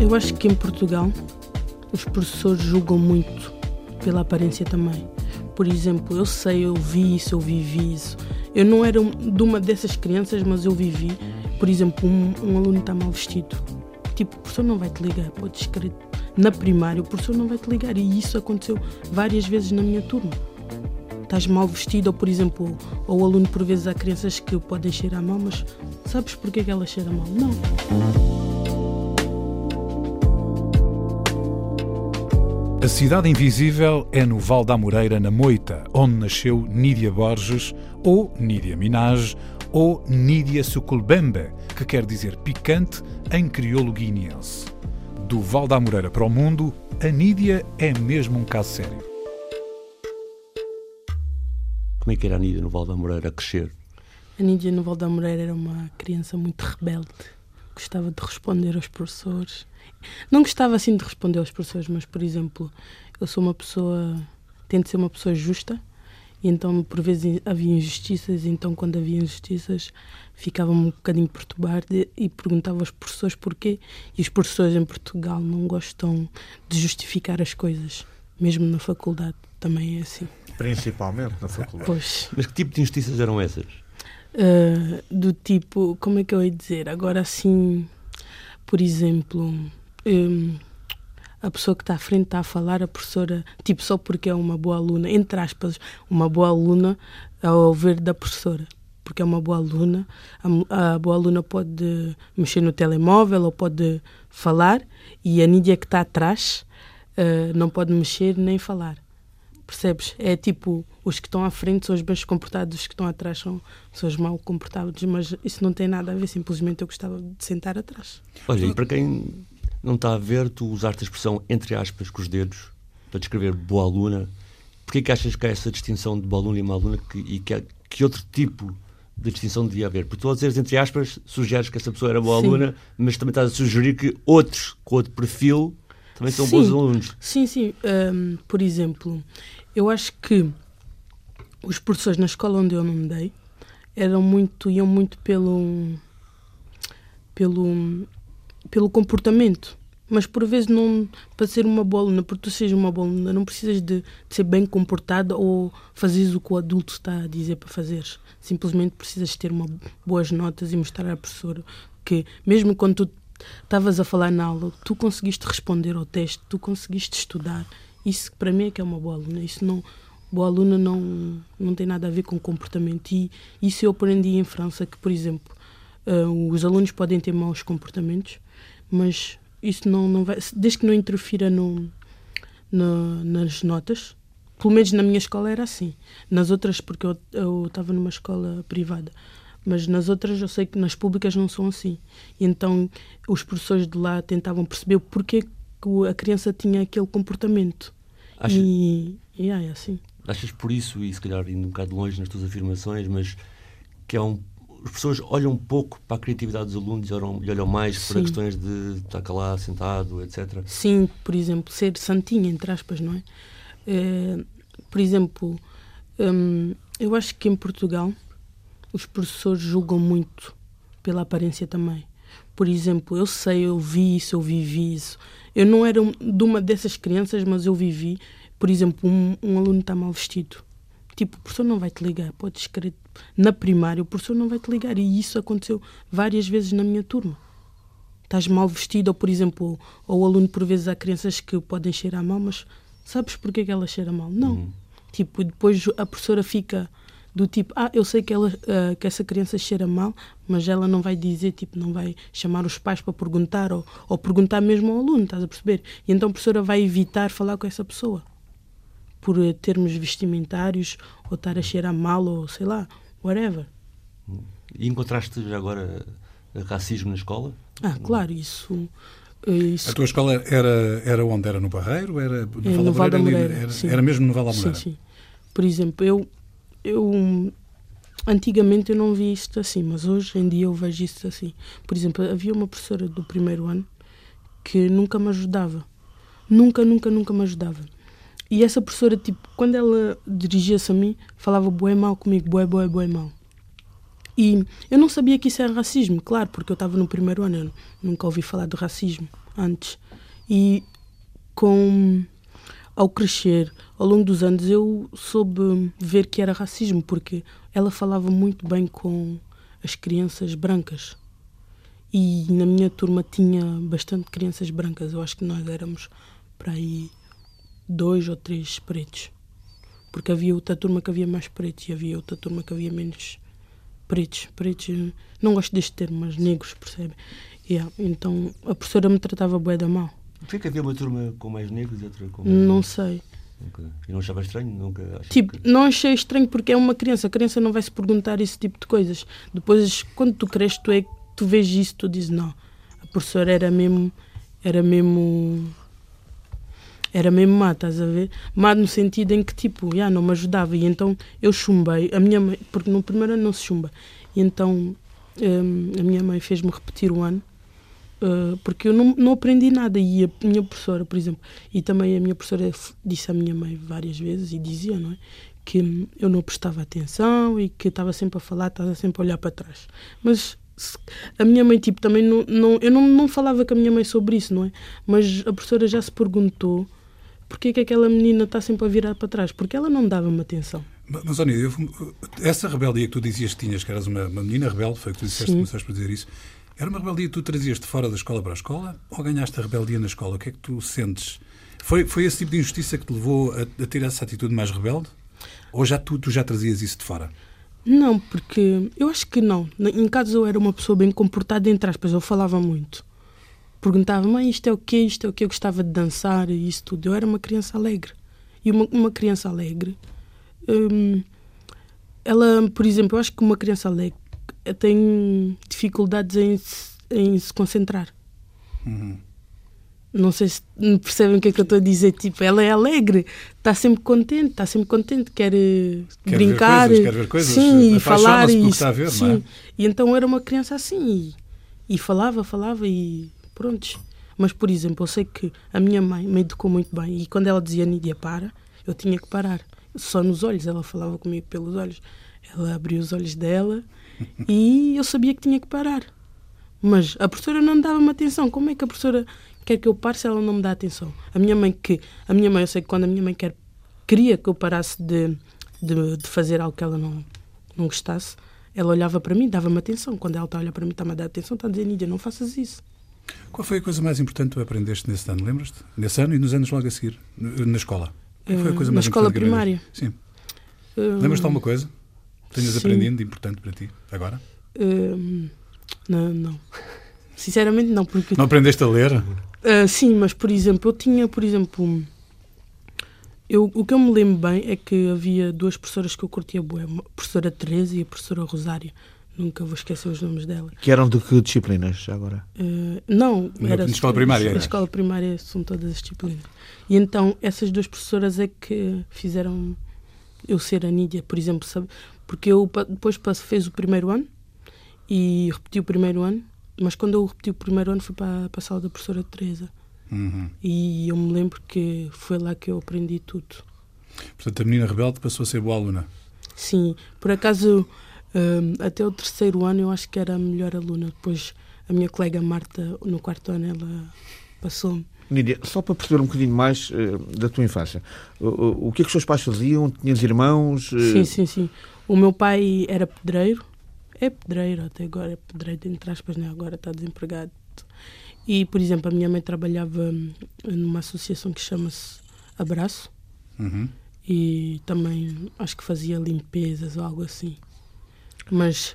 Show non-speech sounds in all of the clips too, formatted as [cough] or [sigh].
Eu acho que em Portugal os professores julgam muito pela aparência também. Por exemplo, eu sei, eu vi isso, eu vivi isso. Eu não era de uma dessas crianças, mas eu vivi. Por exemplo, um, um aluno está mal vestido. Tipo, o professor não vai te ligar, pode escrever. Na primária, o professor não vai te ligar. E isso aconteceu várias vezes na minha turma. Estás mal vestido, ou por exemplo, ou o aluno, por vezes, há crianças que podem cheirar mal, mas sabes porquê que ela cheira mal? Não. A Cidade Invisível é no Val da Moreira, na Moita, onde nasceu Nídia Borges, ou Nídia Minaj, ou Nídia Suculbembe, que quer dizer picante em crioulo guineense. Do Val da Moreira para o mundo, a Nídia é mesmo um caso sério. Como é que era a Nídia no Val da Moreira a crescer? A Nídia no Val da Moreira era uma criança muito rebelde, gostava de responder aos professores não gostava assim de responder aos professores, mas, por exemplo, eu sou uma pessoa. tento ser uma pessoa justa, e então, por vezes, havia injustiças, e então, quando havia injustiças, ficava-me um bocadinho perturbado e perguntava aos professores porquê. E os professores em Portugal não gostam de justificar as coisas, mesmo na faculdade também é assim. Principalmente na faculdade. Pois. Mas que tipo de injustiças eram essas? Uh, do tipo, como é que eu ia dizer? Agora, assim, por exemplo um, a pessoa que está à frente está a falar, a professora, tipo, só porque é uma boa aluna, entre aspas, uma boa aluna ao ver da professora. Porque é uma boa aluna, a, a boa aluna pode mexer no telemóvel ou pode falar e a Nídia que está atrás uh, não pode mexer nem falar. Percebes? É tipo, os que estão à frente são os bem comportados, os que estão atrás são, os mal comportados, mas isso não tem nada a ver, simplesmente eu gostava de sentar atrás. Olha, e para quem não está a ver tu usaste a expressão entre aspas com os dedos para descrever boa aluna. Porquê que achas que há essa distinção de boa aluna e má aluna que, e que, que outro tipo de distinção devia haver? Porque tu, ao dizeres entre aspas, sugeres que essa pessoa era boa Sim. aluna, mas também estás a sugerir que outros com outro perfil também são sim. bons alunos. Sim, sim. Um, por exemplo, eu acho que os professores na escola onde eu não dei eram muito, iam muito pelo pelo pelo comportamento. Mas por vezes não para ser uma boa aluna, porque tu sejas uma boa aluna, não precisas de, de ser bem comportada ou fazeres o que o adulto está a dizer para fazeres. Simplesmente precisas ter uma, boas notas e mostrar à professora que mesmo quando tu estavas a falar na aula, tu conseguiste responder ao teste, tu conseguiste estudar. Isso para mim é que é uma boa aluna. Isso não, boa aluna não, não tem nada a ver com comportamento. E isso eu aprendi em França, que, por exemplo, uh, os alunos podem ter maus comportamentos, mas isso não, não vai. Desde que não interfira no, no, nas notas, pelo menos na minha escola era assim. Nas outras, porque eu estava numa escola privada, mas nas outras eu sei que nas públicas não são assim. E então os professores de lá tentavam perceber porquê que a criança tinha aquele comportamento. Acha, e, e é assim. Achas por isso, e se calhar indo um bocado longe nas tuas afirmações, mas que é um as pessoas olham um pouco para a criatividade dos alunos e olham, olham mais Sim. para questões de estar lá sentado, etc. Sim, por exemplo, ser santinho, entre aspas, não é? é por exemplo, hum, eu acho que em Portugal os professores julgam muito pela aparência também. Por exemplo, eu sei, eu vi isso, eu vivi isso. Eu não era de uma dessas crianças, mas eu vivi. Por exemplo, um, um aluno está mal vestido Tipo, o professor não vai te ligar, podes querer. Na primária, o professor não vai te ligar. E isso aconteceu várias vezes na minha turma. Estás mal vestido, ou por exemplo, ou o aluno, por vezes, há crianças que podem cheirar mal, mas sabes porquê que ela cheira mal? Não. Uhum. Tipo, depois a professora fica do tipo, ah, eu sei que, ela, uh, que essa criança cheira mal, mas ela não vai dizer, tipo, não vai chamar os pais para perguntar, ou, ou perguntar mesmo ao aluno, estás a perceber? E então a professora vai evitar falar com essa pessoa por eh, termos vestimentários ou estar a cheirar mal ou sei lá, whatever. E encontraste já agora racismo na escola? Ah, claro, isso. isso... A tua escola era, era onde? Era no Barreiro? Era no, é, no Val da Moreira? Era, era, mesmo no Val da Moreira? Sim, sim. Por exemplo, eu, eu antigamente eu não vi isto assim, mas hoje em dia eu vejo isto assim. Por exemplo, havia uma professora do primeiro ano que nunca me ajudava. Nunca, nunca, nunca me ajudava. E essa professora, tipo, quando ela dirigia-se a mim, falava bué mal comigo, bué, bué, bué mal. E eu não sabia que isso era racismo, claro, porque eu estava no primeiro ano, eu nunca ouvi falar de racismo antes. E com ao crescer, ao longo dos anos, eu soube ver que era racismo, porque ela falava muito bem com as crianças brancas. E na minha turma tinha bastante crianças brancas. Eu acho que nós éramos para aí dois ou três pretos. Porque havia outra turma que havia mais pretos e havia outra turma que havia menos pretos. Pretos, não gosto deste termo, mas negros, percebe? Yeah. Então a professora me tratava bué da mal. Porquê que havia uma turma com mais negros e outra com mais Não sei. Nunca. E não achava estranho? Nunca tipo, que... não achei estranho porque é uma criança. A criança não vai se perguntar esse tipo de coisas. Depois, quando tu cresces, tu, é, tu vês isso, tu dizes, não, a professora era mesmo, era mesmo, era mesmo má, estás a ver? Má no sentido em que, tipo, já não me ajudava. E então eu chumbei. A minha mãe, porque no primeiro ano não se chumba. E então hum, a minha mãe fez-me repetir o ano Uh, porque eu não, não aprendi nada e a minha professora, por exemplo, e também a minha professora disse à minha mãe várias vezes e dizia, não é? Que eu não prestava atenção e que estava sempre a falar, estava sempre a olhar para trás. Mas a minha mãe, tipo, também não, não eu não, não falava com a minha mãe sobre isso, não é? Mas a professora já se perguntou porque é que aquela menina está sempre a virar para trás, porque ela não dava-me atenção. Mas, Ónia, essa rebeldia que tu dizias que tinhas, que eras uma, uma menina rebelde, foi o que tu disseste, começaste por dizer isso, era uma rebeldia que tu trazias de fora da escola para a escola ou ganhaste a rebeldia na escola? O que é que tu sentes? Foi, foi esse tipo de injustiça que te levou a, a ter essa atitude mais rebelde? Ou já tu, tu já trazias isso de fora? Não, porque eu acho que não. Em casa eu era uma pessoa bem comportada, entre aspas, eu falava muito. Perguntava, mãe, isto é o quê? Isto é o quê? Eu gostava de dançar e isso tudo. Eu era uma criança alegre. E uma, uma criança alegre, hum, ela, por exemplo, eu acho que uma criança alegre tem dificuldades em, em se concentrar. Uhum. Não sei se percebem o que é que eu estou a dizer. Tipo, ela é alegre, está sempre contente, está sempre contente, quer, eh, quer brincar, ver coisas, quer ver coisas, sim, e falar e, está a ver, sim. É? e então era uma criança assim e, e falava, falava e pronto. Mas por exemplo, eu sei que a minha mãe me educou muito bem e quando ela dizia Nídia para, eu tinha que parar. Só nos olhos, ela falava comigo pelos olhos. Ela abriu os olhos dela e eu sabia que tinha que parar. Mas a professora não me dava-me atenção. Como é que a professora quer que eu pare se ela não me dá atenção? A minha mãe, que a minha mãe, eu sei que quando a minha mãe quer, queria que eu parasse de, de, de fazer algo que ela não, não gostasse, ela olhava para mim, dava-me atenção. Quando ela está a olhar para mim, está-me a dar atenção, está a dizer, Nídia, não faças isso. Qual foi a coisa mais importante que tu aprendeste nesse ano, lembras-te? Nesse ano e nos anos logo a seguir, na escola? Qual foi a coisa na mais escola primária? Sim. Uh, Lembras-te de alguma coisa? Tenhas Sim. aprendido de importante para ti agora? Uh, não, não. Sinceramente não, porque... Não aprendeste a ler? Uh, sim, mas por exemplo, eu tinha, por exemplo... Eu, o que eu me lembro bem é que havia duas professoras que eu curtia bué, a professora Teresa e a professora Rosária. Nunca vou esquecer os nomes dela. Que eram de que disciplinas agora? Uh, não, era na escola primária. Na escola primária são todas as disciplinas. E então essas duas professoras é que fizeram eu ser a Nídia, por exemplo, sabe? Porque eu depois fez o primeiro ano e repeti o primeiro ano, mas quando eu repeti o primeiro ano fui para, para a sala da professora Teresa. Uhum. E eu me lembro que foi lá que eu aprendi tudo. Portanto, a menina rebelde passou a ser boa aluna. Sim, por acaso um, até o terceiro ano eu acho que era a melhor aluna. Depois a minha colega Marta, no quarto ano, ela passou-me. Nídia, só para perceber um bocadinho mais uh, da tua infância, o, o, o que é que os teus pais faziam? Tinhas irmãos? Uh... Sim, sim, sim. O meu pai era pedreiro, é pedreiro até agora, é pedreiro, entre aspas, né? agora está desempregado. E, por exemplo, a minha mãe trabalhava numa associação que chama-se Abraço uhum. e também acho que fazia limpezas ou algo assim. Mas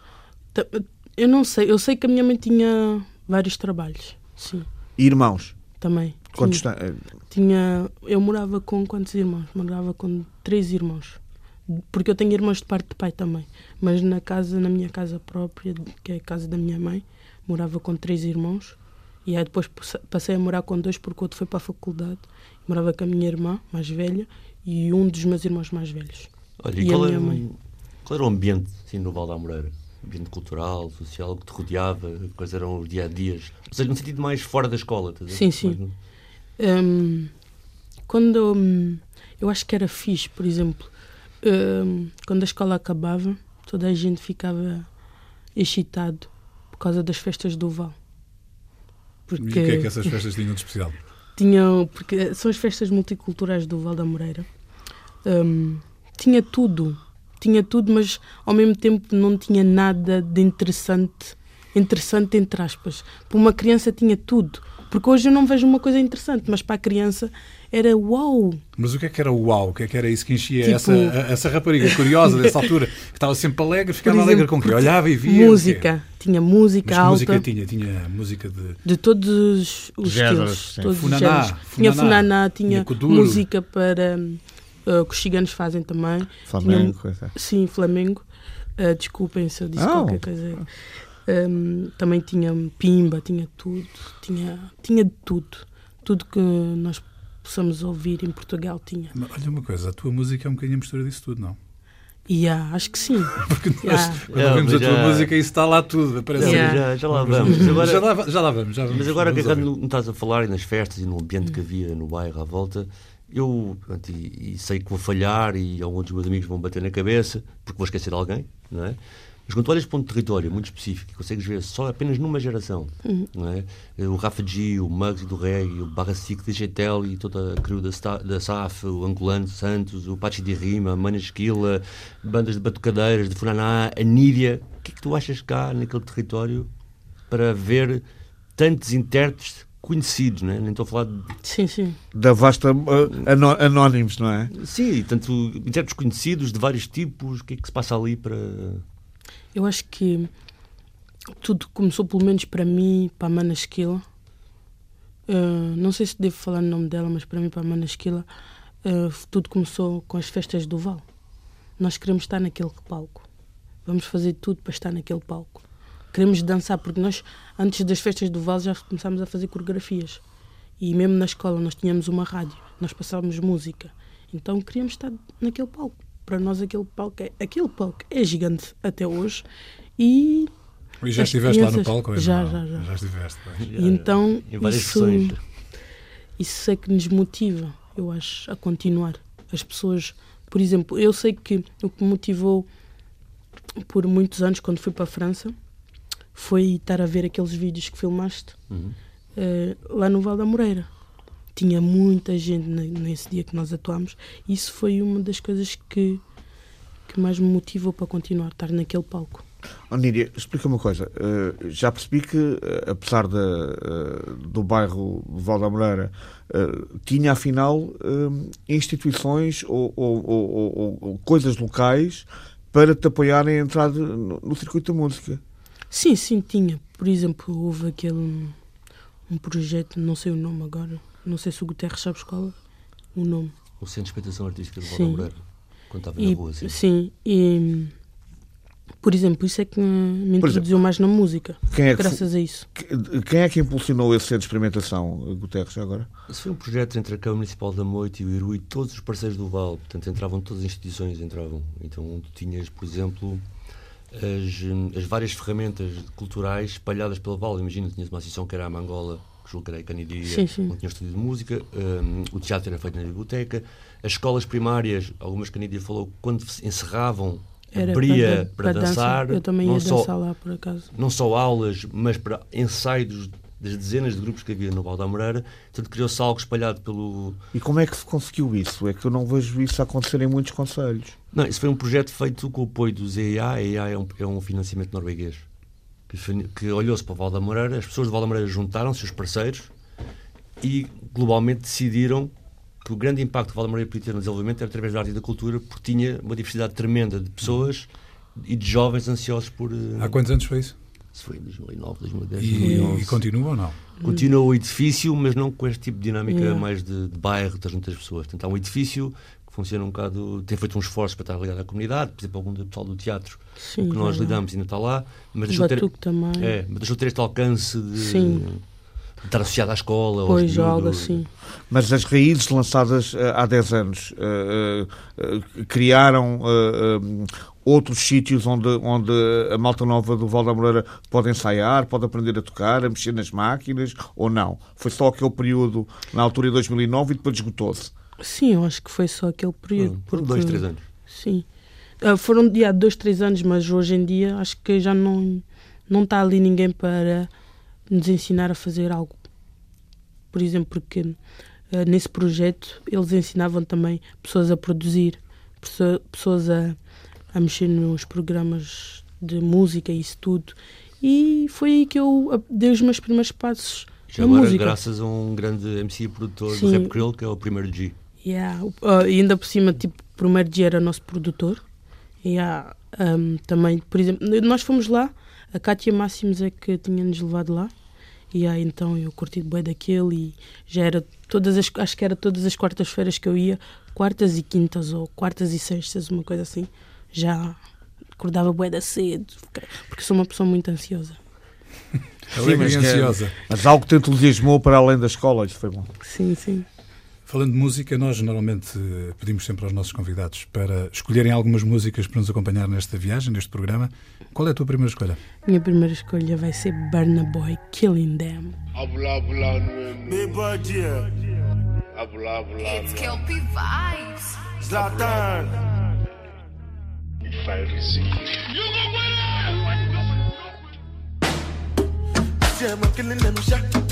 eu não sei, eu sei que a minha mãe tinha vários trabalhos, sim. E irmãos? Também. Quantos tinha, tinha, eu morava com quantos irmãos? Morava com três irmãos porque eu tenho irmãos de parte de pai também. Mas na casa, na minha casa própria, que é a casa da minha mãe, morava com três irmãos. E aí depois passei a morar com dois porque o outro foi para a faculdade. Morava com a minha irmã mais velha e um dos meus irmãos mais velhos. Olha, e, qual, era, qual, era, o ambiente assim, no Val da Moreira? Ambiente cultural, social, que te rodeava? Quais eram os dia-a-dias? Ou seja, no sentido mais fora da escola? Tá sim, sim. Um, quando... Um, eu acho que era fixe, por exemplo, um, quando a escola acabava, toda a gente ficava excitado por causa das festas do Val. Porque e o que é que essas festas tinham de especial? [laughs] Tinham, porque são as festas multiculturais do Val da Moreira. Um, tinha tudo, tinha tudo, mas ao mesmo tempo não tinha nada de interessante, interessante entre aspas. Para uma criança tinha tudo, porque hoje eu não vejo uma coisa interessante, mas para a criança era uau. Mas o que é que era uau? O que é que era isso que enchia tipo, essa, essa rapariga curiosa dessa altura, que estava sempre alegre, ficava exemplo, alegre com que olhava e via? Música. Tinha música Mas alta. música tinha? Tinha música de... De todos os géneros, estilos. Todos funaná, os funaná, Tinha funaná, tinha, tinha música para... Uh, que os ciganos fazem também. Flamengo. Tinha, sim, Flamengo. Uh, desculpem se eu disse oh. qualquer coisa. Um, também tinha pimba, tinha tudo. Tinha, tinha de tudo. Tudo que nós possamos ouvir em Portugal tinha. Mas, olha uma coisa, a tua música é um bocadinho a mistura disso tudo, não? Yeah, acho que sim. [laughs] Porque nós, yeah. quando é, ouvimos a tua já... música, isso está lá tudo. Aparece yeah. já, já lá vamos. Agora, já, lá, já lá vamos. Já vamos mas agora que não estás a falar e nas festas e no ambiente que havia no bairro à volta, eu e, e sei que vou falhar e alguns dos meus amigos vão bater na cabeça porque vou esquecer de alguém, não é? Mas quando olhas para um território muito específico, consegues ver só apenas numa geração, uhum. não é? o Rafa G, o Mugs do Reggae, o Barra Cic de Getel e toda a crew da, da SAF, o Angolano Santos, o Pachi de Rima, a Mana Esquila, bandas de batucadeiras, de Funaná, a Níria. O que é que tu achas cá naquele território para ver tantos intérpretes conhecidos, não é? Nem estou a falar de... Sim, sim. Da vasta uh, anónimos, não é? Sim, tanto intérpretes conhecidos de vários tipos, o que é que se passa ali para eu acho que tudo começou, pelo menos para mim, para a Mana Esquila. Uh, não sei se devo falar o nome dela, mas para mim, para a Mana Esquila, uh, tudo começou com as festas do Val. Nós queremos estar naquele palco. Vamos fazer tudo para estar naquele palco. Queremos dançar, porque nós, antes das festas do Val, já começámos a fazer coreografias. E mesmo na escola, nós tínhamos uma rádio, nós passávamos música. Então queríamos estar naquele palco para nós aquele palco é, aquele palco é gigante até hoje e e já estiveste crianças, lá no palco? Já, já, já. Já estiveste. E então, isso, isso é que nos motiva, eu acho, a continuar. As pessoas, por exemplo, eu sei que o que me motivou por muitos anos, quando fui para a França, foi estar a ver aqueles vídeos que filmaste uhum. uh, lá no Val da Moreira tinha muita gente nesse dia que nós atuámos. Isso foi uma das coisas que, que mais me motivou para continuar a estar naquele palco. Oh, Níria, explica uma coisa. Uh, já percebi que, uh, apesar de, uh, do bairro Val da Moreira, tinha afinal instituições ou, ou, ou, ou, coisas locais para te apoiarem a entrar no, no, circuito da música. Sim, sim, tinha. Por exemplo, houve aquele um projeto, não sei o nome agora, não sei se o Guterres sabes qual é o nome. O Centro de Expectação Artística de Valda Moreira, quando estava e, na rua, sim. Sim, e por exemplo, isso é que me introduziu exemplo, mais na música, é graças a isso. Quem é que impulsionou esse centro de experimentação, Guterres, agora? Isso foi um projeto entre a Câmara Municipal da Moita e o Iru e todos os parceiros do Val. Portanto, entravam todas as instituições, entravam. Então, tu tinhas, por exemplo, as, as várias ferramentas culturais espalhadas pelo Val. Imagina, tinhas uma associação que era a Mangola, julgo que era a sim. onde tinha de música, um, o teatro era feito na biblioteca, as escolas primárias, algumas Canidia falou, quando encerravam, era abria para, para, para dançar. dançar. Eu também ia só, dançar lá, por acaso. Não só aulas, mas para ensaios das dezenas de grupos que havia no Val da Moreira, portanto criou-se algo espalhado pelo... E como é que se conseguiu isso? É que eu não vejo isso acontecer em muitos conselhos. Não, isso foi um projeto feito com o apoio do ZEA, a EIA é um, é um financiamento norueguês que, que olhou-se para o Val da Moreira, as pessoas do Val da Moreira juntaram-se, os parceiros, e globalmente decidiram que o grande impacto que o Val da Moreira podia ter no desenvolvimento era através da arte e da cultura, porque tinha uma diversidade tremenda de pessoas e de jovens ansiosos por. Há quantos anos foi isso? Se foi em 2009, 2010, E, 2011. e continua ou não? Continua o edifício, mas não com este tipo de dinâmica mais de, de bairro, das muitas pessoas. Portanto, há um edifício que funciona um bocado. tem feito um esforço para estar ligado à comunidade, por exemplo, algum do pessoal do teatro Sim, que nós é. lidamos ainda está lá, mas deixou de ter, também. é, mas deixou de ter este alcance de, Sim. de estar associado à escola. Pois, algo miúdos. assim. Mas as raízes lançadas eh, há 10 anos eh, eh, criaram eh, outros sítios onde, onde a malta nova do Val da Moreira pode ensaiar, pode aprender a tocar, a mexer nas máquinas, ou não? Foi só aquele período na altura de 2009 e depois esgotou-se. Sim, eu acho que foi só aquele período. Foram porque- dois, três anos. Sim. Ah, foram yeah, dois, três anos, mas hoje em dia acho que já não não está ali ninguém para nos ensinar a fazer algo. Por exemplo, porque ah, nesse projeto eles ensinavam também pessoas a produzir, pessoa- pessoas a, a mexer nos programas de música e isso tudo. E foi aí que eu dei os meus primeiros passos Já na agora, música. graças a um grande MC produtor Sim. do Rap Krill, que é o primeiro G. Yeah. ah, e ainda por cima, tipo, o primeiro dia era nosso produtor. Yeah. Um, também, por exemplo, nós fomos lá, a Kátia Máximos é que tinha-nos levado lá. E aí então eu curti bem daquele e já era todas as, acho que era todas as quartas-feiras que eu ia, quartas e quintas ou quartas e sextas, uma coisa assim. Já acordava bué da cedo, porque sou uma pessoa muito ansiosa. [laughs] Alegre mas é- ansiosa. Mas algo que te entusiasmou para além da escola, isso foi bom. Sim, sim. Falando de música, nós normalmente eh, pedimos sempre aos nossos convidados para escolherem algumas músicas para nos acompanhar nesta viagem, neste programa. Qual é a tua primeira escolha? Minha primeira escolha vai ser Burna Boy, Killing Them. It's Kelpie Vibes. Zlatan, yeah, I'm killing them shot.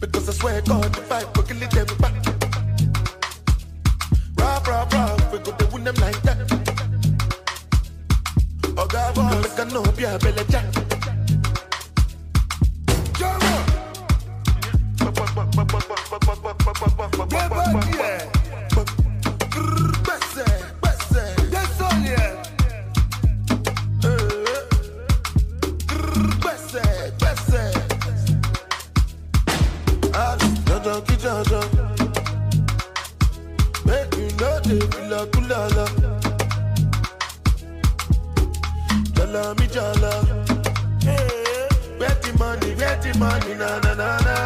Because I swear God, the fight, we're killing them back. Rob, rob, rob, we go to win them like that. Oh, God, boy, make a no be a belly jack. Yes, lucky jaja. Make you know they be la kulala. Jala mi jala. Hey, Get the money, get the money, na na na na.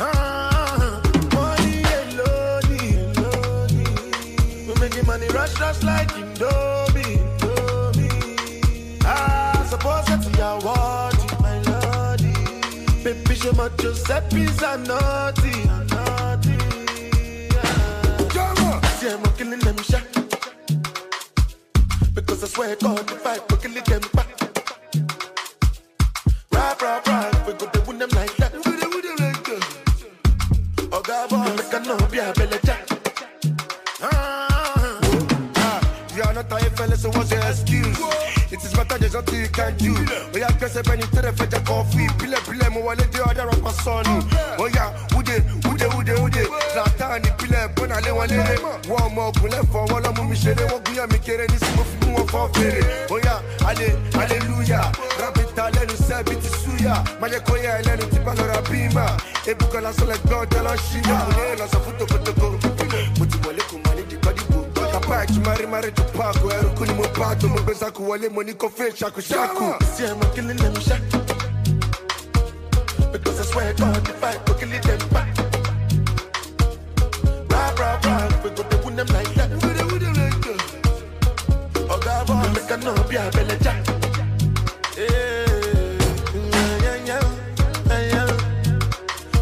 Ah, money, yeah, lonely, lonely. We making money rush, rush like you know. Baby, show my Giuseppe's a naughty, a naughty. Ah. See, I'm killing them. Because I swear God, if I go kill them back. Rap, rap, rap, we go to win them like that. We go win them like that. Oh, God, boy, make a no be a belly jack. Ah, en notre FL et se voit excuse? It is better just gens you? Can do Oya kese pénitrer fait des coffee. Pile pile mo wale do other of my son. Oh, ude ude ude ude Zlatan pile bon ale wale One more kun le wala mu shere Wo guya mi ni si mo fi mu wo fo ale hallelujah Rabita lenu se biti suya Maje koya lenu ti pa lora bima. Ebuka la sole gbon tela shima Oye la so futo kotoko Mutu wale back mari mari tupako eruku ni mopato mopenza kuwale moniko fe shaku shaku siema killing because I swear God if I go kill them back rah rah rah we go to them like that we dey them like that oga boy make I know be a belly jack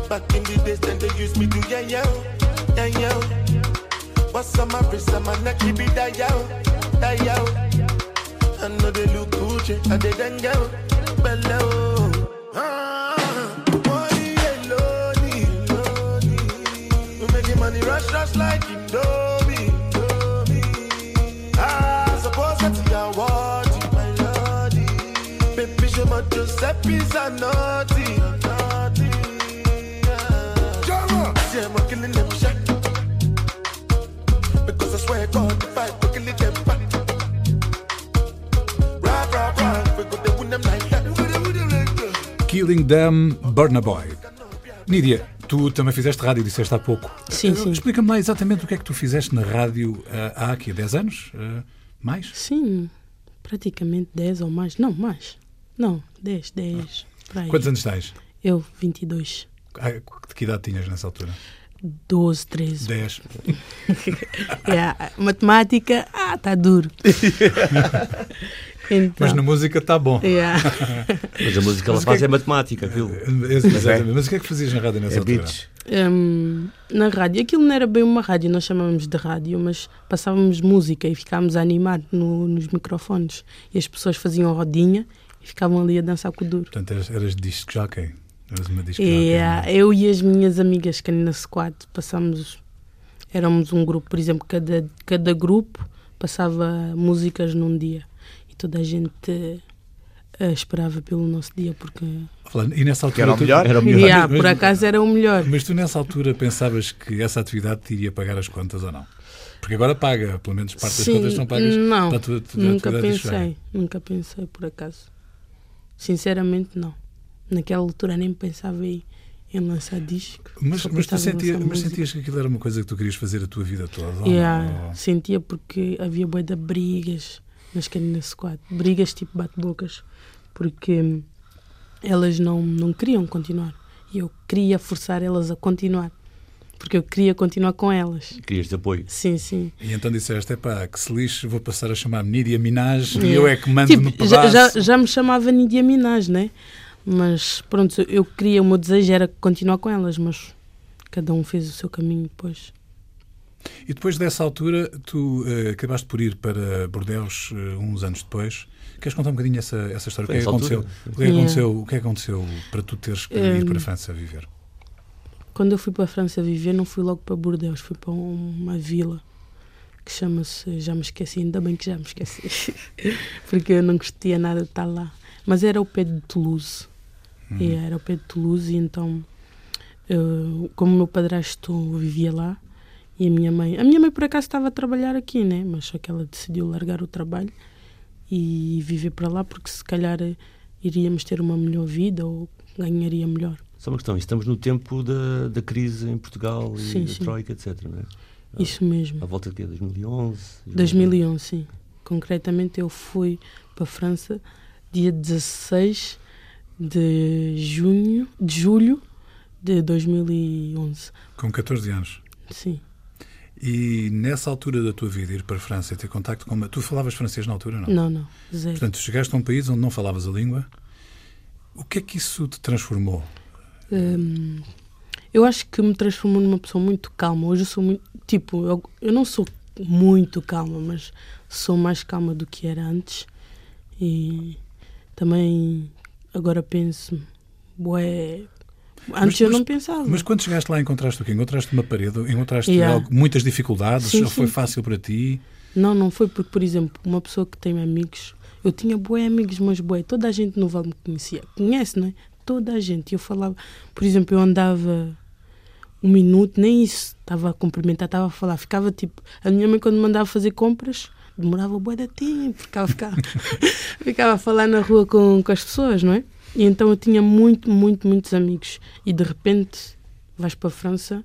Back in the days, then they used me to yeah yeah, yeah yeah. What's on my wrist and my neck, it be that yo, that yo. I know they look Gucci, I did then yo, below. Ah, money alone, alone. We making money rush, rush like Indomie. Ah, suppose that you are worthy, my lordy. Baby, show my Giuseppe's a naughty, Killing Them, Burna Boy. Nídia, tu também fizeste rádio, disseste há pouco. Sim, Eh, sim. Explica-me lá exatamente o que é que tu fizeste na rádio eh, há aqui 10 anos? Eh, mais? Sim, praticamente 10 ou mais. Não, mais. Não, 10, 10. por aí. Quantos anos tens? Eu, 22. Ah, De que idade tinhas nessa altura? 12, 13. 10. É, matemática, ah, tá duro. [laughs] então, Mas na música está bom. é. [laughs] Mas a música que ela Mas o faz que é é matemática, viu? Exatamente. Mas o que é que fazias na rádio nessa É altura? beats. Hum, na rádio, aquilo não era bem uma rádio, nós chamávamos de rádio, mas passávamos música e ficávamos a animar no- nos microfones. E as pessoas faziam rodinha e ficavam ali a dançar com o duro. Portanto, eras, eras disc jockey. Eras uma disc E jockey. ah, não é? eu e as minhas amigas Canina Squad passámos, éramos um grupo, por exemplo, cada, cada grupo passava músicas num dia toda a gente eh, esperava pelo nosso dia porque Falando- E nessa altura. era o tu- melhor? Era o [laughs] melhor. Yeah, Mas- por acaso era o melhor. Mas tu nessa altura pensavas que essa atividade te iria pagar as contas ou não? Porque agora paga, pelo menos parte das Sim, contas estão pagas não, para a tua, tua nunca pensei, nunca pensei por acaso. Sinceramente não. Naquela altura nem pensava em, em lançar disco. Mas, mas, tu sentia, lançar mas sentias que aquilo era uma coisa que tu querias fazer a tua vida toda? ou Yeah, não? sentia porque havia bué de brigas nas Caninas Squad. Brigas tipo bate-bocas. Porque hum, elas não, não queriam continuar. E eu queria forçar elas a continuar. Porque eu queria continuar com elas. Querias de apoio. Sim, sim. E então disseste, epá, que se lixe, vou passar a chamar-me Nídia Minaj e Yeah. eu é que mando Tipo, no já, pedaço. já, já me chamava Nidia Minaj, né? Mas pronto, eu queria, o meu desejo era continuar com elas, mas cada um fez o seu caminho depois. E depois dessa altura, tu eh, acabaste por ir para Bordeus eh, uns anos depois. Queres contar um bocadinho essa, essa história? O que, é que nessa aconteceu? altura? O que, é aconteceu? o que é que aconteceu para tu teres que ir para a França viver? Quando eu fui para a França viver, não fui logo para Bordeaux, fui para uma vila que chama-se. Já me esqueci, ainda bem que já me esqueci, [laughs] porque eu não gostia nada de estar lá. Mas era ao pé de Toulouse. E era ao pé de Toulouse, e então, eu, como o meu padrasto vivia lá, e a minha mãe. A minha mãe, por acaso, estava a trabalhar aqui, né? Mas só que ela decidiu largar o trabalho e viver para lá, porque se calhar eh, iríamos ter uma melhor vida ou ganharia melhor. Só uma questão, estamos no tempo da, da crise em Portugal e Sim, da sim. Troika, etc. Não é? Isso mesmo. À volta de quê? 2011? 2011, sim. Concretamente, eu fui para a França dia 16 de junho, de julho de 2011. Com 14 anos. Sim. E nessa altura da tua vida, ir para a França e ter contacto com uma... Tu falavas francês na altura, não? Não, não, zero. Portanto, chegaste a um país onde não falavas a língua. O que é que isso te transformou? Hum, eu acho que me transformou numa pessoa muito calma. Hoje eu sou muito. Tipo, eu, eu não sou muito calma, mas sou mais calma do que era antes. E também agora penso. Bué. Antes Mas- eu não pensava. Mas quando chegaste lá, encontraste o quê? Encontraste uma parede? Encontraste Yeah. algo- muitas dificuldades? Sim, foi sim. fácil para ti? Não, não foi porque, por exemplo, uma pessoa que tem amigos, eu tinha bué amigos, mas bué, toda a gente no Vale me conhecia. Conhece, não é? Toda a gente. Eu falava, por exemplo, eu andava um minuto, nem isso, estava a cumprimentar, estava a falar. Ficava tipo, a minha mãe quando me mandava fazer compras, demorava bué de tempo, ficava, ficava, [laughs] ficava a falar na rua com, com as pessoas, não é? E então eu tinha muito, muito, muitos amigos. E de repente vais para a França,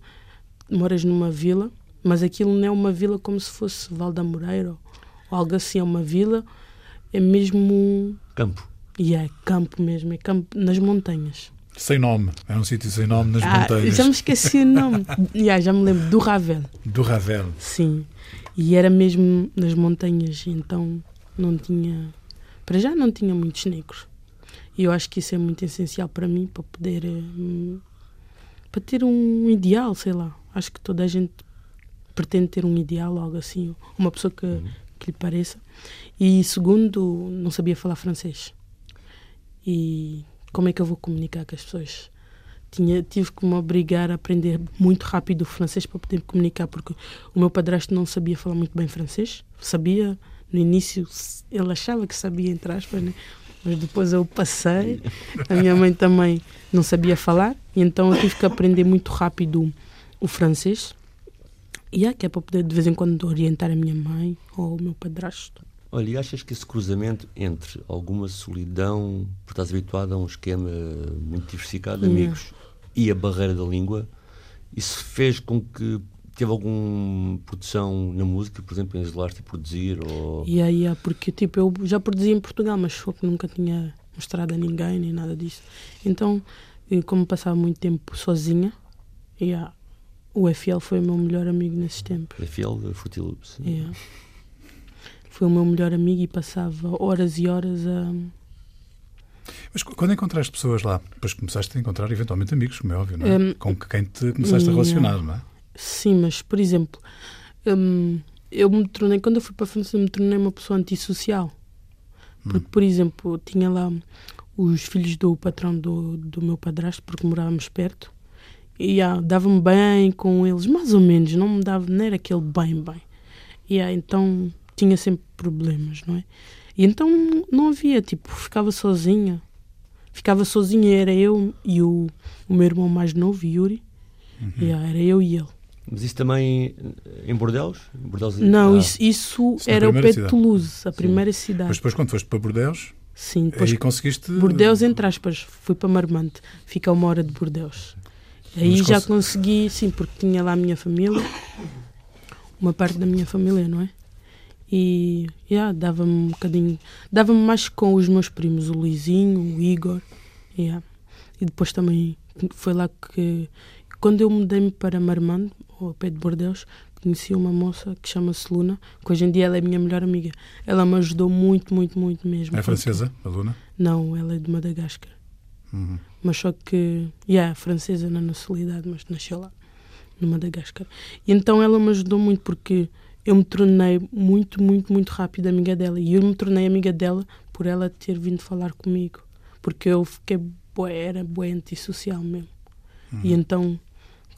moras numa vila, mas aquilo não é uma vila como se fosse Val da Moreira ou, algo assim, é uma vila, é mesmo. Campo. E é campo mesmo, é campo nas montanhas. Sem nome. Era um sítio sem nome nas Ah, montanhas. já me esqueci o nome. [laughs] yeah, já me lembro, do Ravel. Do Ravel. Sim. E era mesmo nas montanhas, então não tinha. Para já não tinha muitos negros. E eu acho que isso é muito essencial para mim, para poder. eh, para ter um ideal, sei lá. Acho que toda a gente pretende ter um ideal, algo assim, uma pessoa que, que lhe pareça. E segundo, não sabia falar francês. E como é que eu vou comunicar com as pessoas? Tinha, tive que me obrigar a aprender muito rápido o francês para poder comunicar, porque o meu padrasto não sabia falar muito bem francês. Sabia, no início, ele achava que sabia, entre aspas, né? Mas depois eu passei. A minha mãe também não sabia falar, e então eu tive que aprender muito rápido o francês. E é que é para poder de vez em quando orientar a minha mãe ou o meu padrasto. Olha, e achas que esse cruzamento entre alguma solidão, porque estás habituado a um esquema muito diversificado de Yeah. amigos, e a barreira da língua, isso fez com que teve alguma produção na música, por exemplo, em isolar-te e produzir? Ou... E aí, é porque tipo, eu já produzi em Portugal, mas só que nunca tinha mostrado a ninguém, nem nada disso. Então, eh, como passava muito tempo sozinha, e ah, o FL foi o meu melhor amigo nesses tempos. A Fiel, a Fruity Loops. Yeah. Foi o meu melhor amigo e passava horas e horas a. Mas qu- quando encontraste pessoas lá, depois começaste a encontrar eventualmente amigos, como é óbvio, não é? Hum, Com quem te começaste a relacionar, não é? Sim, mas, por exemplo, hum, eu me tornei, quando eu fui para a França, eu me tornei uma pessoa antissocial. Porque, por exemplo, tinha lá os filhos do patrão do, do meu padrasto, porque morávamos perto, e ah, dava-me bem com eles, mais ou menos, não me dava, não era aquele bem, bem. E ah, então tinha sempre problemas, não é? E então não havia, tipo, ficava sozinha. Ficava sozinha, era eu e o, o meu irmão mais novo, Yuri, e ah, era eu e ele. Mas isso também em Bordeus? Em Bordeus Não, Ah, isso, isso Isso era o pé de. Toulouse, a primeira cidade. Mas depois, quando foste para Bordeus, Sim, depois aí conseguiste. Bordeus, entre aspas, fui para Marmante, fica uma hora de Bordeus. Aí Mas já cons- consegui, sim, porque tinha lá a minha família, uma parte da minha família, não é? E yeah, dava-me um bocadinho, dava-me mais com os meus primos, o Luizinho, o Igor, yeah. e depois também foi lá que, quando eu mudei-me para Marmande, ao pé de Bordeus, conheci uma moça que chama-se Luna, que hoje em dia ela é minha melhor amiga. Ela me ajudou muito, muito, muito mesmo. É francesa, a Luna? Não, ela é de Madagascar. Uhum. Mas só que, yeah, francesa na nacionalidade, mas nasceu lá, no Madagascar. E então ela me ajudou muito porque eu me tornei muito, muito, muito rápido amiga dela. E eu me tornei amiga dela por ela ter vindo falar comigo. Porque eu fiquei, bué, era bué antissocial mesmo. E então,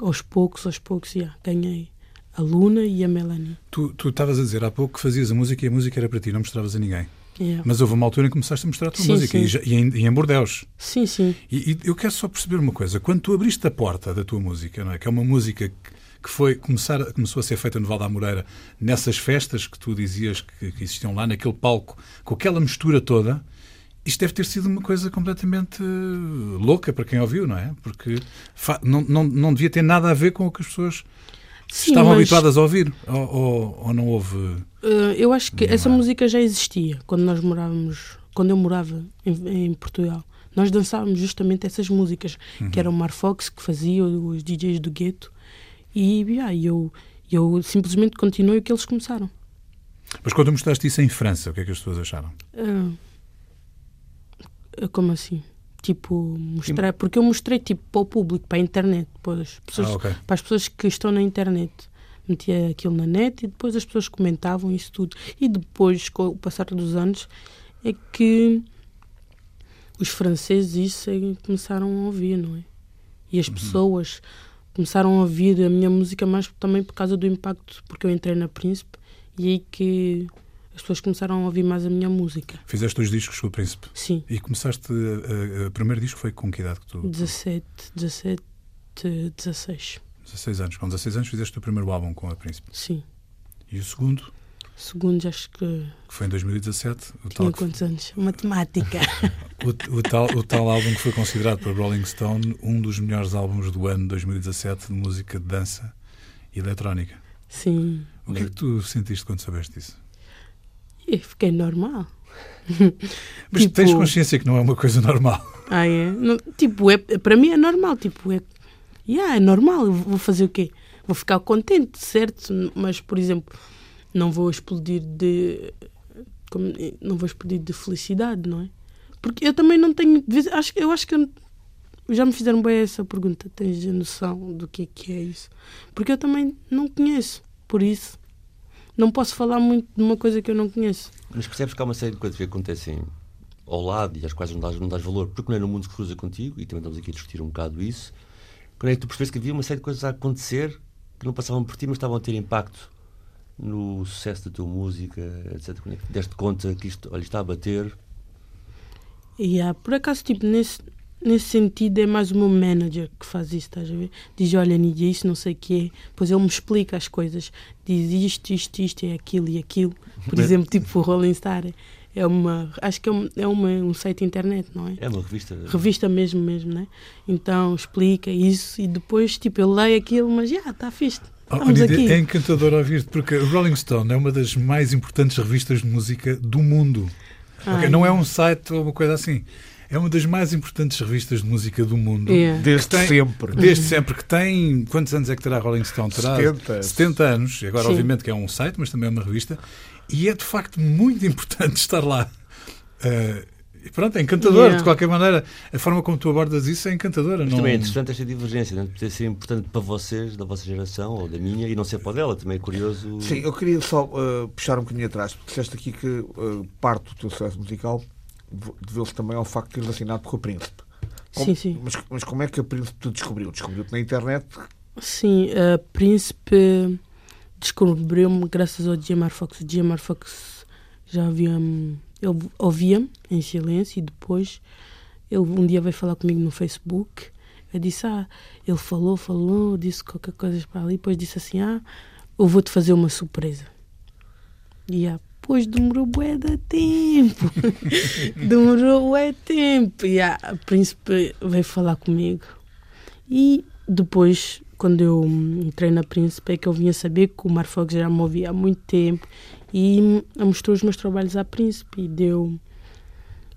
aos poucos, aos poucos, yeah, ganhei a Luna e a Melanie. Tu tu estavas a dizer há pouco que fazias a música e a música era para ti, não mostravas a ninguém. Yeah. Mas houve uma altura em que começaste a mostrar a tua Sim, música sim. E, e em, em Bordeus. Sim, sim. E, e eu quero só perceber uma coisa: quando tu abriste a porta da tua música, não é? que é uma música que, foi começar, começou a ser feita no Val da Moreira, nessas festas que tu dizias que, que existiam lá, naquele palco, com aquela mistura toda, isto deve ter sido uma coisa completamente eh, louca para quem ouviu, não é? Porque não, não, não devia ter nada a ver com o que as pessoas Sim, estavam mas- habituadas a ouvir. Ou, ou, ou não houve. Uh, eu acho que Não essa é? música já existia quando nós morávamos, quando eu morava em, em Portugal. Nós dançávamos justamente essas músicas, que era o Mar Fox que fazia, os DJs do gueto, e yeah, eu, eu simplesmente continuei o que eles começaram. Mas quando mostraste isso em França, o que é que as pessoas acharam? Uh, como assim? Tipo, mostrar, porque eu mostrei tipo para o público, para a internet, para as pessoas, Ah, ok. para as pessoas que estão na internet. Metia aquilo na net e depois as pessoas comentavam isso tudo. E depois, com o passar dos anos, é que os franceses isso é começaram a ouvir, não é? E as pessoas começaram a ouvir a minha música mais também por causa do impacto, porque eu entrei na Príncipe e aí que as pessoas começaram a ouvir mais a minha música. Fizeste dois discos com o Príncipe. Sim. E começaste. a- a- O primeiro disco foi com que idade que tu. 17, 17, 16. 16 anos. Com 16 anos fizeste o primeiro álbum com a Príncipe. Sim. E o segundo, Segundo, acho que que foi em 2017, o tinha quantos anos? [laughs] Matemática. [laughs] o, o tal, o tal álbum que foi considerado pela Rolling Stone um dos melhores álbuns do ano 2017 de música de dança e eletrónica. Sim. O que é que tu sentiste quando soubeste isso? E fiquei normal. [laughs] Mas Tipo- tens consciência que não é uma coisa normal. Ah, é? Não, tipo, é, para mim é normal. Tipo, é, yeah, é normal. Vou fazer o quê? Vou ficar contente, certo? Mas, por exemplo, não vou explodir de. como- não vou explodir de felicidade, não é? Porque eu também não tenho. Acho, eu acho que eu- já me fizeram bem essa pergunta. Tens a noção do que é que é isso? Porque eu também não conheço. Por isso, não posso falar muito de uma coisa que eu não conheço. Mas percebes que há uma série de coisas que acontecem ao lado e às quais não dás, não dás valor, porque não é no mundo que cruza contigo, e também estamos aqui a discutir um bocado isso. Quando é que tu percebes que havia uma série de coisas a acontecer que não passavam por ti, mas estavam a ter impacto no sucesso da tua música, etc. Quando é que te deste conta que isto olha, está a bater? E há, por acaso, tipo, nesse, nesse sentido, é mais o meu manager que faz isso, estás a ver? Diz, olha, Nídia, isso não sei o que é. Depois ele me explica as coisas. Diz isto, isto, isto, é aquilo e aquilo. Por [laughs] exemplo, tipo o Rolling Star. É uma, acho que é, um, é uma, um site internet, não é? É uma revista. Revista mesmo, mesmo, né? Então explica isso e depois, tipo, eu leio aquilo, mas já, está fixe. Oh, Estamos aqui. é encantador ouvir-te, porque Rolling Stone é uma das mais importantes revistas de música do mundo. Ai. Ok, Não é um site ou uma coisa assim. É uma das mais importantes revistas de música do mundo. É. Desde tem- sempre. Desde sempre que tem. Quantos anos é que terá a Rolling Stone? Terá 70. 70 anos. Agora, Sim. obviamente, que é um site, mas também é uma revista. E é de facto muito [laughs] importante estar lá. Eh, e pronto, é encantador, Yeah. de qualquer maneira. A forma como tu abordas isso é encantadora. Mas não... também é interessante esta divergência, né? poder ser importante para vocês, da vossa geração ou da minha, e não ser para dela. Também é curioso. Sim, eu queria só uh, puxar um bocadinho atrás, porque disseste aqui que uh, parte do teu sucesso musical deveu-se também ao facto de teres assinado com o Príncipe. Como- Sim, sim. Mas, mas como é que a Príncipe descobriu? Descobriu-te na internet? Sim, a Príncipe descobriu-me graças ao Jamar Fox. O Jamar Fox já havia ele ouvia-me em silêncio e depois ele um dia veio falar comigo no Facebook. Eu disse, ah, ele falou, falou, disse qualquer coisa para ali, depois disse assim, ah, eu vou-te fazer uma surpresa. E ah, depois demorou bué de tempo. [laughs] demorou bué tempo. E a Príncipe veio falar comigo. E depois, quando eu entrei na Príncipe, é que eu vinha saber que o Marfox já me ouvia há muito tempo e mostrou os meus trabalhos à Príncipe e deu.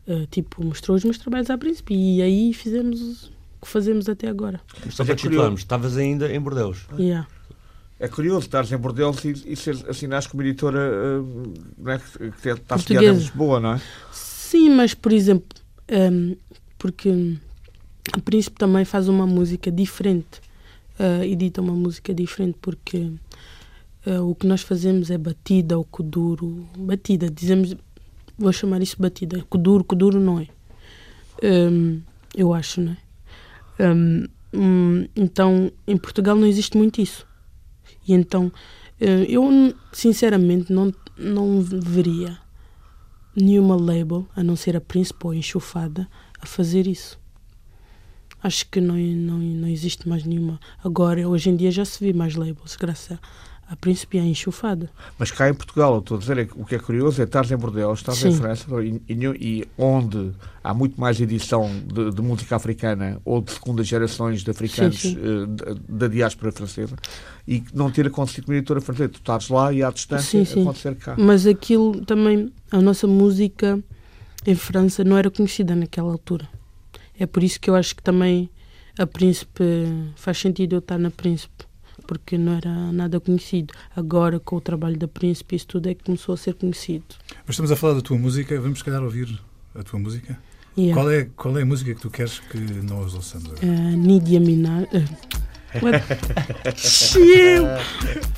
eh, tipo, mostrou os meus trabalhos à Príncipe e aí fizemos o que fazemos até agora. Mas só para situarmos, estavas ainda em Bordeus. Yeah. É curioso estares em Bordeaux e, e ser, assinares como editora uh, não é, que, está sediada em. Lisboa, não é? Sim, mas por exemplo, hum, porque o Príncipe também faz uma música diferente, eh, edita uma música diferente, porque eh, o que nós fazemos é batida ou kuduro. Batida, dizemos, vou chamar isso batida. Kuduro, kuduro não é. Hum, eu acho, não é? Hum, hum, então, em Portugal não existe muito isso. E então, eh, eu sinceramente não, não veria nenhuma label, a não ser a Príncipe ou a Enxofada, a fazer isso. Acho que não, não, não existe mais nenhuma. Agora, hoje em dia já se vê mais labels, graças à Príncipe à Enxofada. Mas cá em Portugal, estou a dizer, é o que é curioso é estares em Bordeaux, estás em. França e, e, onde há muito mais edição de, de música africana ou de segunda gerações de africanos Sim, sim. eh, da- da diáspora francesa e não ter acontecido com a editora francesa. Tu estás lá e à distância sim. acontecer cá. Mas aquilo também, a nossa música em França não era conhecida naquela altura. É por isso que eu acho que também a Príncipe faz sentido eu estar na Príncipe, porque não era nada conhecido. Agora, com o trabalho da Príncipe, isso tudo é que começou a ser conhecido. Mas estamos a falar da tua música, vamos se calhar ouvir a tua música. Yeah. Qual, é, qual é a música que tu queres que nós ouçamos agora? Uh, Nídia Minar. Uh, [laughs] what? Chiu!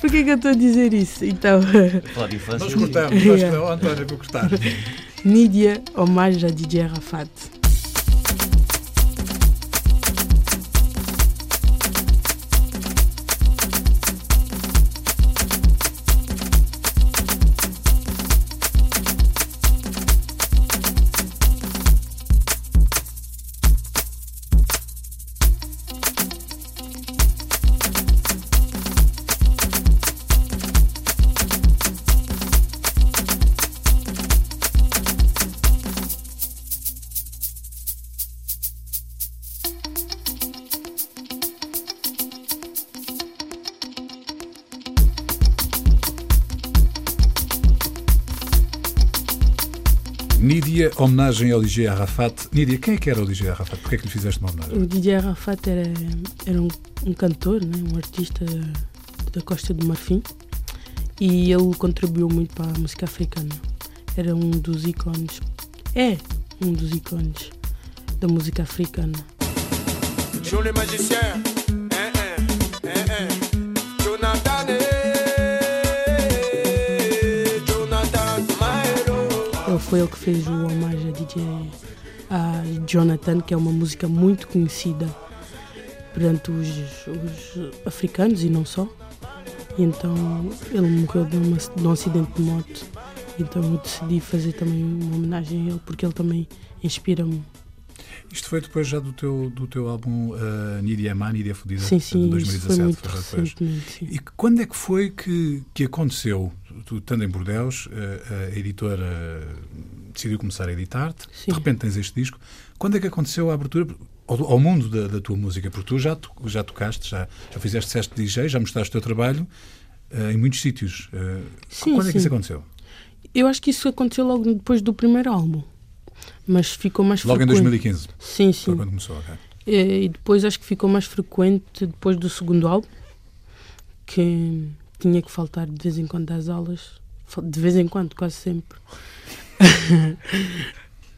Por que, que eu estou a dizer isso? Então. Nós cortamos, [laughs] nós, oh, António, vou cortar. Nídia, homenagem a DJ Arafat. Nídia, homenagem ao DJ Arafat. Nídia, quem é que era o DJ Arafat? Porquê é que lhe fizeste uma homenagem? O DJ Arafat era, era um, um cantor, né? um artista da Costa do Marfim e ele contribuiu muito para a música africana. Era um dos ícones, é um dos ícones da música africana. Le magicien. Foi ele que fez o homenagem a DJ a Jonathan, que é uma música muito conhecida perante os, os africanos e não só. E então ele morreu de, uma, de um acidente de moto. Então eu decidi fazer também uma homenagem a ele, porque ele também inspira-me. Isto foi depois já do teu, do teu álbum uh, Nidia Má, Nidia Fudida, Sim, de sim, foi 2017. muito foi depois. recentemente. Sim. E quando é que foi que, que aconteceu? Tu, estando em Bordeus, eh, a editora eh, decidiu começar a editar-te, de repente tens este disco. Quando é que aconteceu a abertura ao, ao mundo da, da tua música? Porque tu já, já tocaste, já, já fizeste teste de DJ, já mostraste o teu trabalho eh, em muitos sítios. Eh, Sim, quando é que isso aconteceu? Eu acho que isso aconteceu logo depois do primeiro álbum. Mas ficou mais Logo em frequente. 2015, Sim, foi sim. quando começou. ok. E, e depois acho que ficou mais frequente depois do segundo álbum, que tinha que faltar de vez em quando às aulas, de vez em quando, quase sempre, [laughs]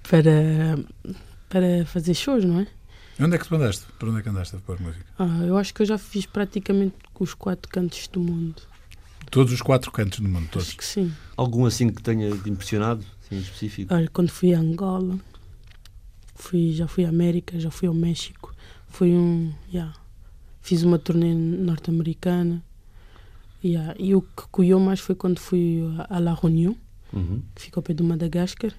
para, para fazer shows, não é? E onde é que tu andaste? Para onde é que andaste a pôr música? Ah, eu acho que eu já fiz praticamente com os quatro cantos do mundo. Todos os quatro cantos do mundo, todos. Acho que sim. Algum assim que tenha te impressionado, assim, em específico? Olha, quando fui a Angola, fui, já fui à América, já fui ao México, fui um. Yeah, fiz uma turnê norte-americana. Yeah, e o que colheu mais foi quando fui a, a La Reunião, Uhum. que fica ao pé do Madagascar,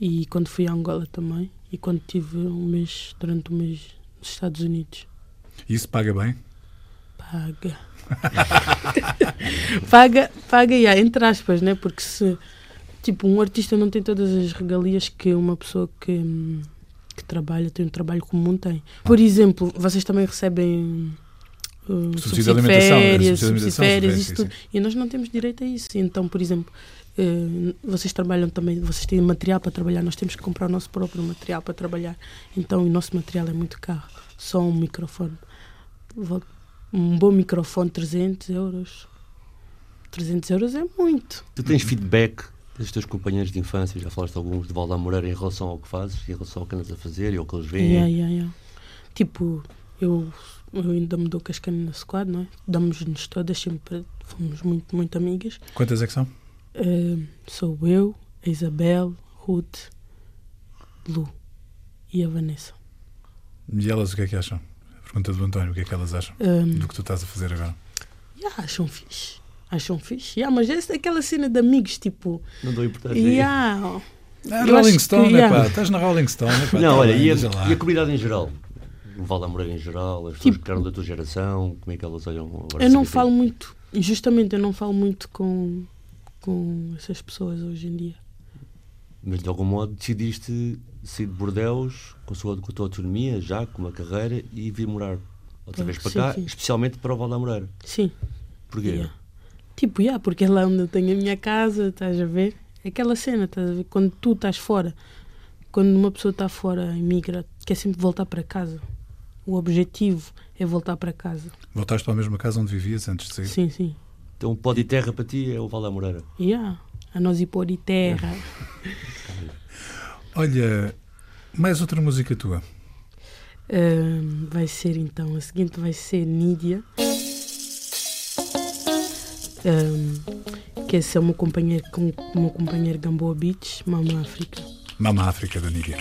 e quando fui a Angola também, e quando tive um mês, durante um mês nos Estados Unidos. Isso paga bem? Paga. [laughs] paga, paga, yeah, entre aspas, né? Porque se tipo, um artista não tem todas as regalias que uma pessoa que, que trabalha, tem um trabalho comum tem. Por exemplo, vocês também recebem uh, Subsídio de subsídio de alimentação, é, férias, subsídio de férias, sim, isso sim, tudo. E nós não temos direito a isso. Então, por exemplo, eh, vocês trabalham também, vocês têm material para trabalhar, nós temos que comprar o nosso próprio material para trabalhar. Então, o nosso material é muito caro. Só um microfone. Um bom microfone, 300 euros. 300 euros é muito. Tu tens feedback dos teus companheiros de infância, já falaste alguns de Valda Moreira em relação ao que fazes, em relação ao que andas a fazer e ao que eles veem. Yeah, yeah, yeah. Tipo, eu, eu ainda me dou cascana na squad, não é? Damos-nos todas, sempre fomos muito, muito amigas. Quantas é que são? Eh, sou eu, a Isabel, Ruth, Lu e a Vanessa. E elas o que é que acham? A pergunta do António, o que é que elas acham Um, do que tu estás a fazer agora? yeah, acham fixe. Acham fixe. Yeah, mas essa é aquela cena de amigos, tipo. Não dou importância. Yeah, Ah, Eu Rolling acho que, Stone, é yeah. pá, estás na Rolling Stone, é pá, Não, tá olha, bem, e a, e a comunidade em geral? O Moreira em geral, as pessoas Tipo- que eram da tua geração, como é que elas olham agora? eu não falo muito, justamente eu não falo muito com, com essas pessoas hoje em dia. Mas de algum modo decidiste sair de Bordeus com a, sua, com a tua autonomia, já com uma carreira, e vir morar outra Ah, vez para sim, cá, sim. especialmente para o Valda Moreira. Sim. Porquê? Yeah. Tipo, yeah, porque é lá onde eu tenho a minha casa, estás a ver? É aquela cena, estás a ver? Quando tu estás fora, quando uma pessoa está fora, imigra, quer sempre voltar para casa. O objetivo é voltar para casa. Voltaste para a mesma casa onde vivias antes de sair? Sim, sim. Então, pó de terra para ti é o Valda Moreira. Yeah. A nós ir pôr em terra. [laughs] Olha, mais outra música tua. Ahm, vai ser então, a seguinte vai ser Nídia. Que esse é o meu companheiro, com meu companheiro Gamboa Beach, Mama África. Mama África da Nídia.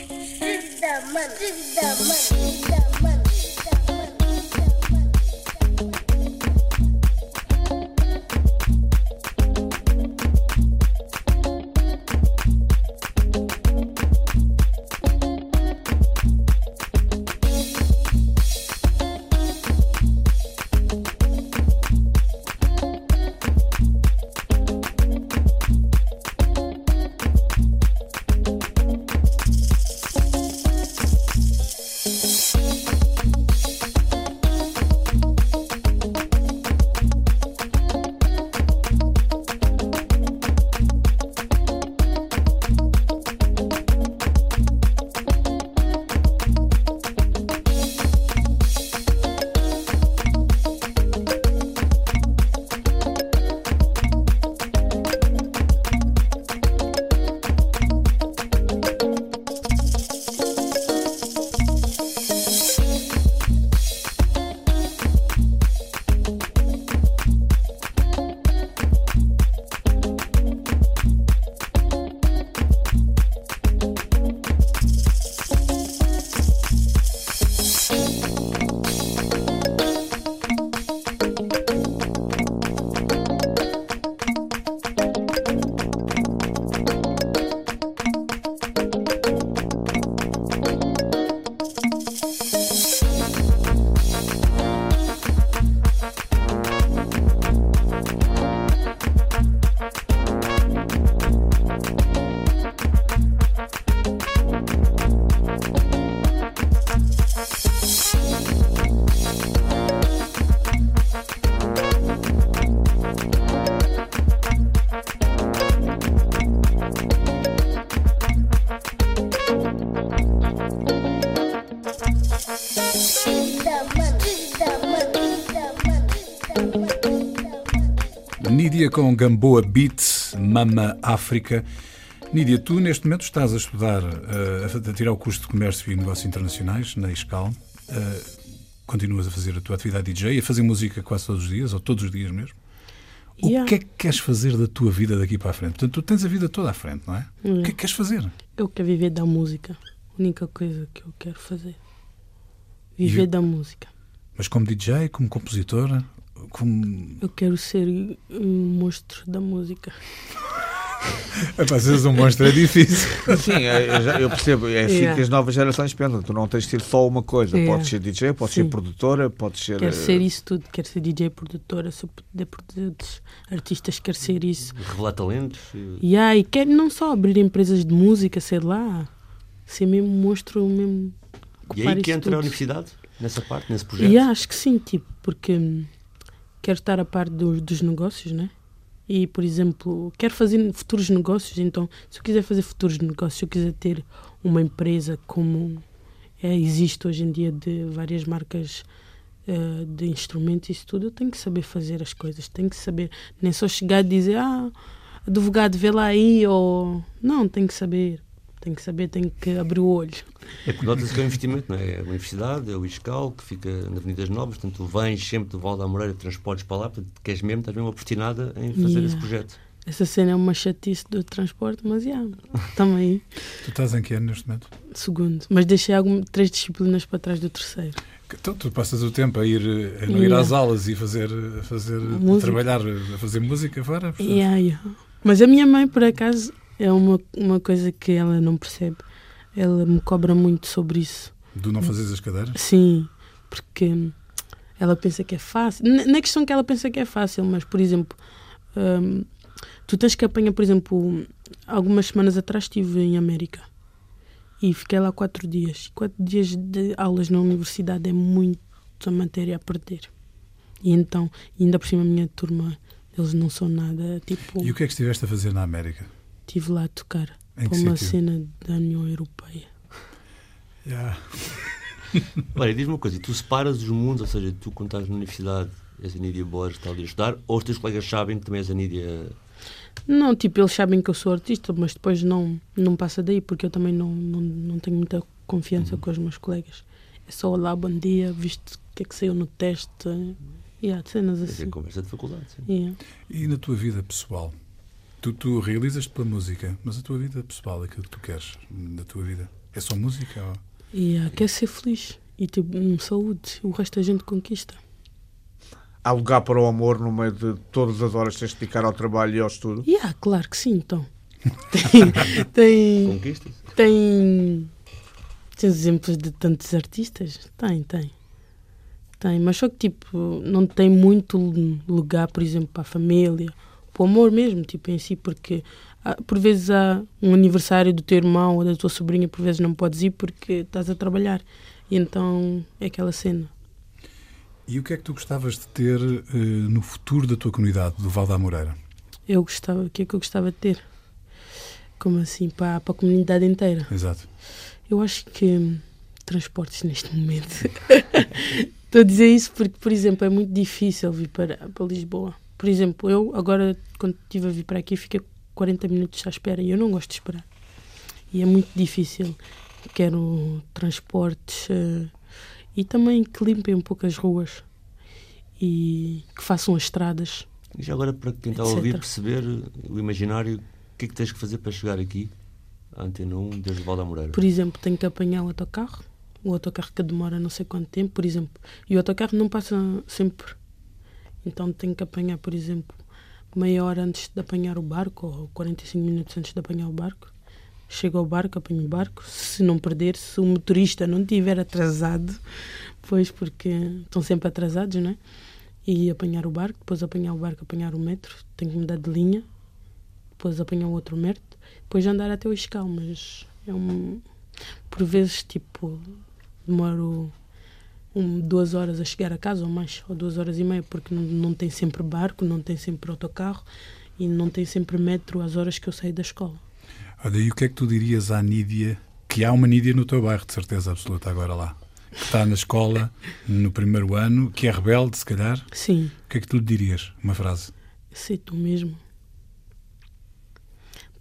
Com Gamboa Beat, Mama África. Nídia, tu neste momento estás a estudar, eh, a tirar o curso de Comércio e Negócios Internacionais na ISCAL. Eh, continuas a fazer a tua atividade DJ, a fazer música quase todos os dias, ou todos os dias mesmo. O Yeah. que é que queres fazer da tua vida daqui para a frente? Portanto, tu tens a vida toda à frente, não é? O que é que queres fazer? Eu quero viver da música. A única coisa que eu quero fazer. Viver E- da música. Mas como DJ, como compositora, como. Eu quero ser um monstro da música. Epá, seres um monstro é difícil. Sim, é, eu, já- eu percebo. É assim Yeah. que as novas gerações pensam. Tu não tens de ser só uma coisa. Yeah. Podes ser DJ, podes Sim. ser produtora, podes ser. Quero eh, ser isso tudo. Quero ser DJ, produtora, se puder produzir artistas, quero ser isso. Revelar talentos. e- E aí, quero não só abrir empresas de música, sei lá. Ser mesmo monstro, mesmo. E ocupar aí que entra a tudo. universidade, nessa parte, nesse projeto. E acho que sim, tipo, porque quero estar a par dos, dos negócios, né? E, por exemplo, quero fazer futuros negócios, então, se eu quiser fazer futuros negócios, se eu quiser ter uma empresa como é, existe hoje em dia de várias marcas eh, de instrumentos e isso tudo, eu tenho que saber fazer as coisas, tenho que saber, nem só chegar e dizer, ah, advogado, vê lá aí, ou... Não, tenho que saber, tenho que saber, tenho que abrir o olho. É que nota-se que é um investimento, não é? É a universidade, é o ISCAL, que fica na Avenida das Novas, portanto, tu vens sempre do Val da Moreira, transportes para lá, portanto, queres mesmo, estás mesmo oportunada em fazer Yeah. esse projeto. Essa cena é uma chatice do transporte, mas, já, também Tu estás em que ano neste momento? segundo. Mas deixei algum, três disciplinas para trás do terceiro. Então, tu passas o tempo a ir, a não ir Yeah. às aulas e fazer, a fazer a trabalhar, a fazer música fora. portanto, Yeah, yeah. Mas a minha mãe, por acaso, é uma, uma coisa que ela não percebe. Ela me cobra muito sobre isso. Do não fazeres as cadeiras? Sim, porque ela pensa que é fácil. Não é questão que ela pensa que é fácil, mas, por exemplo, hum, tu tens que apanhar, por exemplo, algumas semanas atrás estive em América e fiquei lá quatro dias. Quatro dias de aulas na universidade é muita matéria a perder. E então, ainda por cima, a minha turma, eles não são nada. Tipo, E o que é que estiveste a fazer na América? Estive lá a tocar Em para uma sítio? cena da União Europeia. Yeah. [laughs] Olha, diz-me uma coisa, tu separas os mundos, ou seja, tu quando estás na universidade és a Nídia Borges, está ali a estudar, ou os teus colegas sabem que também és a Nídia... Não, tipo, eles sabem que eu sou artista, mas depois não, não passa daí, porque eu também não, não, não tenho muita confiança com os meus colegas. É só olá, bom dia, visto o que é que saiu no teste. E há cenas assim. conversa de faculdade, sim. Yeah. E na tua vida pessoal? Tu, tu realizas-te pela música, mas a tua vida pessoal, aquilo que tu queres na tua vida, é só música? Ou... E yeah, quer ser feliz e ter hum, saúde. O resto a gente conquista. Há lugar para o amor no meio de todas as horas que tens de dedicar ao trabalho e ao estudo? E há, claro que sim, então. Tem, [laughs] tem, Conquistas? tem, tem exemplos de tantos artistas? Tem, tem. Tem, mas só que tipo, não tem muito lugar, por exemplo, para a família, o amor mesmo, tipo, em si, porque ah, por vezes há um aniversário do teu irmão ou da tua sobrinha, por vezes não podes ir porque estás a trabalhar. E então é aquela cena. E o que é que tu gostavas de ter eh, no futuro da tua comunidade, do Val da Moreira? Eu gostava, o que é que eu gostava de ter? Como assim, para, para a comunidade inteira? Exato. Eu acho que hum, transportes neste momento. [laughs] Estou a dizer isso porque, por exemplo, é muito difícil vir para, para Lisboa. Por exemplo, eu agora, quando estive a vir para aqui, fiquei 40 minutos à espera e eu não gosto de esperar. E é muito difícil. Quero transportes eh, e também que limpem um pouco as ruas e que façam as estradas. E já agora, para quem está a ouvir, perceber o imaginário, o que é que tens que fazer para chegar aqui, à Antena 1, desde o Val da Moreira? Por exemplo, tenho que apanhar o autocarro, o autocarro que demora não sei quanto tempo, por exemplo, e o autocarro não passa sempre. Então tenho que apanhar, por exemplo, meia hora antes de apanhar o barco, ou 45 minutos antes de apanhar o barco. Chego ao barco, apanho o barco. Se não perder, se o motorista não estiver atrasado, pois porque estão sempre atrasados, não é? E apanhar o barco, depois apanhar o barco, apanhar o metro, tenho que mudar de linha, depois apanhar o outro metro, depois andar até o escal, mas é um. Por vezes, tipo, demoro um, duas horas a chegar a casa ou mais, ou duas horas e meia, porque não, não tem sempre barco, não tem sempre autocarro e não tem sempre metro às horas que eu saio da escola. Olha, e o que é que tu dirias à Nídia, que há uma Nídia no teu bairro, de certeza absoluta, agora lá, que está na escola, no primeiro ano, que é rebelde, se calhar, Sim, o que é que tu lhe dirias? Uma frase. Ser tu mesmo.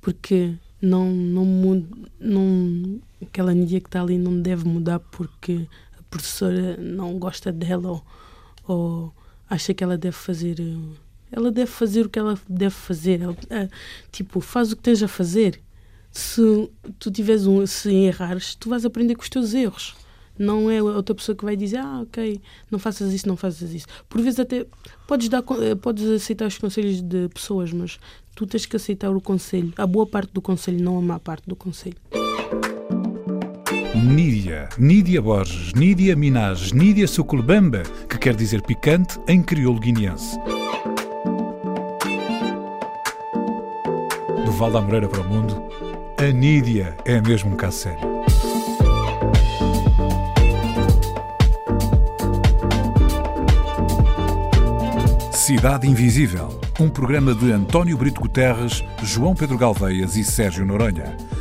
Porque não, não muda, não, aquela Nídia que está ali não deve mudar porque professora não gosta dela ou, ou acha que ela deve fazer. eh, Ela deve fazer o que ela deve fazer. Ela, eh, tipo, faz o que tens a fazer. Se tu tiveres um, se errares, tu vais aprender com os teus erros. Não é outra pessoa que vai dizer, ah, ok, não faças isso, não faças isso. Por vezes até podes, dar, eh, podes aceitar os conselhos de pessoas, mas tu tens que aceitar o conselho, a boa parte do conselho, não a má parte do conselho. Nídia, Nídia Borges, Nídia Minaj, Nídia Suculbamba, que quer dizer picante em crioulo guineense. Do Val da Moreira para o mundo, a Nídia é mesmo um caso sério. Cidade Invisível, um programa de António Brito Guterres, João Pedro Galveias e Sérgio Noronha,